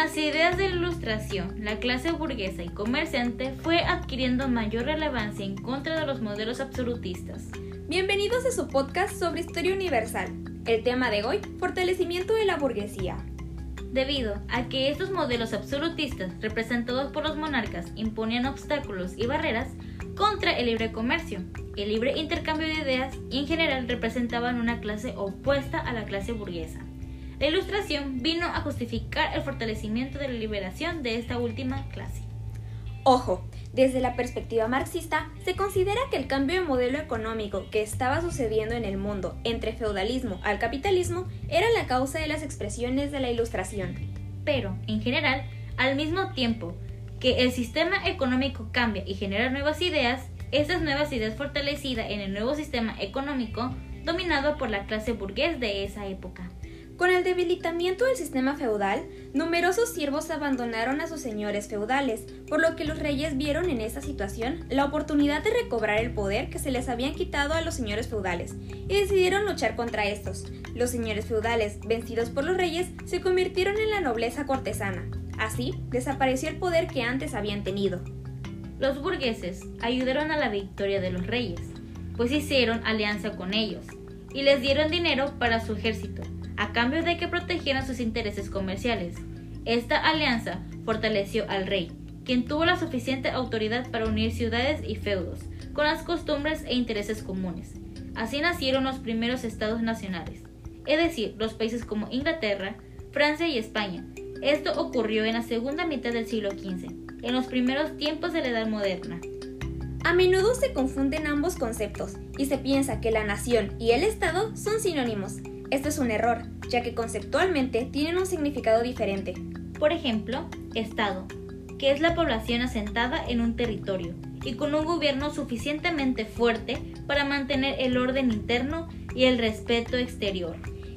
las ideas de Ilustración, la clase burguesa y comerciante fue adquiriendo mayor relevancia en contra de los modelos absolutistas. Bienvenidos a su podcast sobre historia universal. El tema de hoy, fortalecimiento de la burguesía. Debido a que estos modelos absolutistas, representados por los monarcas, imponían obstáculos y barreras contra el libre comercio, el libre intercambio de ideas y en general representaban una clase opuesta a la clase burguesa. La ilustración vino a justificar el fortalecimiento de la liberación de esta última clase. Ojo, desde la perspectiva marxista, se considera que el cambio de modelo económico que estaba sucediendo en el mundo entre feudalismo al capitalismo era la causa de las expresiones de la ilustración. Pero, en general, al mismo tiempo que el sistema económico cambia y genera nuevas ideas, estas nuevas ideas fortalecidas en el nuevo sistema económico dominado por la clase burgués de esa época. Con el debilitamiento del sistema feudal, numerosos siervos abandonaron a sus señores feudales, por lo que los reyes vieron en esta situación la oportunidad de recobrar el poder que se les habían quitado a los señores feudales, y decidieron luchar contra estos. Los señores feudales, vencidos por los reyes, se convirtieron en la nobleza cortesana. Así, desapareció el poder que antes habían tenido. Los burgueses ayudaron a la victoria de los reyes, pues hicieron alianza con ellos, y les dieron dinero para su ejército a cambio de que protegieran sus intereses comerciales. Esta alianza fortaleció al rey, quien tuvo la suficiente autoridad para unir ciudades y feudos, con las costumbres e intereses comunes. Así nacieron los primeros estados nacionales, es decir, los países como Inglaterra, Francia y España. Esto ocurrió en la segunda mitad del siglo XV, en los primeros tiempos de la Edad Moderna. A menudo se confunden ambos conceptos y se piensa que la nación y el Estado son sinónimos, esto es un error, ya que conceptualmente tienen un significado diferente. Por ejemplo, Estado, que es la población asentada en un territorio y con un gobierno suficientemente fuerte para mantener el orden interno y el respeto exterior.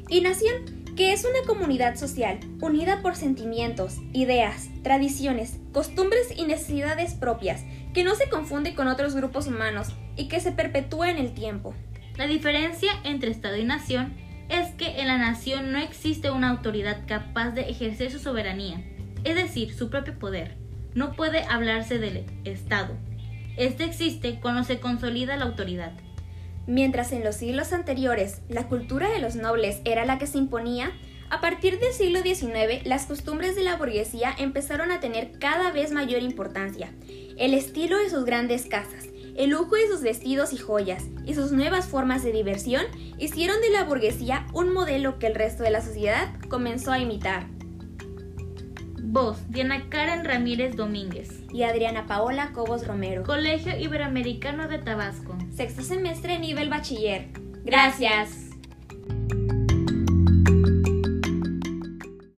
Y nación, que es una comunidad social unida por sentimientos, ideas, tradiciones, costumbres y necesidades propias, que no se confunde con otros grupos humanos y que se perpetúa en el tiempo. La diferencia entre Estado y nación es que en la nación no existe una autoridad capaz de ejercer su soberanía, es decir, su propio poder. No puede hablarse del Estado. Este existe cuando se consolida la autoridad. Mientras en los siglos anteriores la cultura de los nobles era la que se imponía, a partir del siglo XIX las costumbres de la burguesía empezaron a tener cada vez mayor importancia. El estilo de sus grandes casas, el lujo de sus vestidos y joyas y sus nuevas formas de diversión hicieron de la burguesía un modelo que el resto de la sociedad comenzó a imitar. Voz, Diana Karen Ramírez Domínguez. Y Adriana Paola Cobos Romero. Colegio Iberoamericano de Tabasco. Sexto semestre nivel bachiller. Gracias.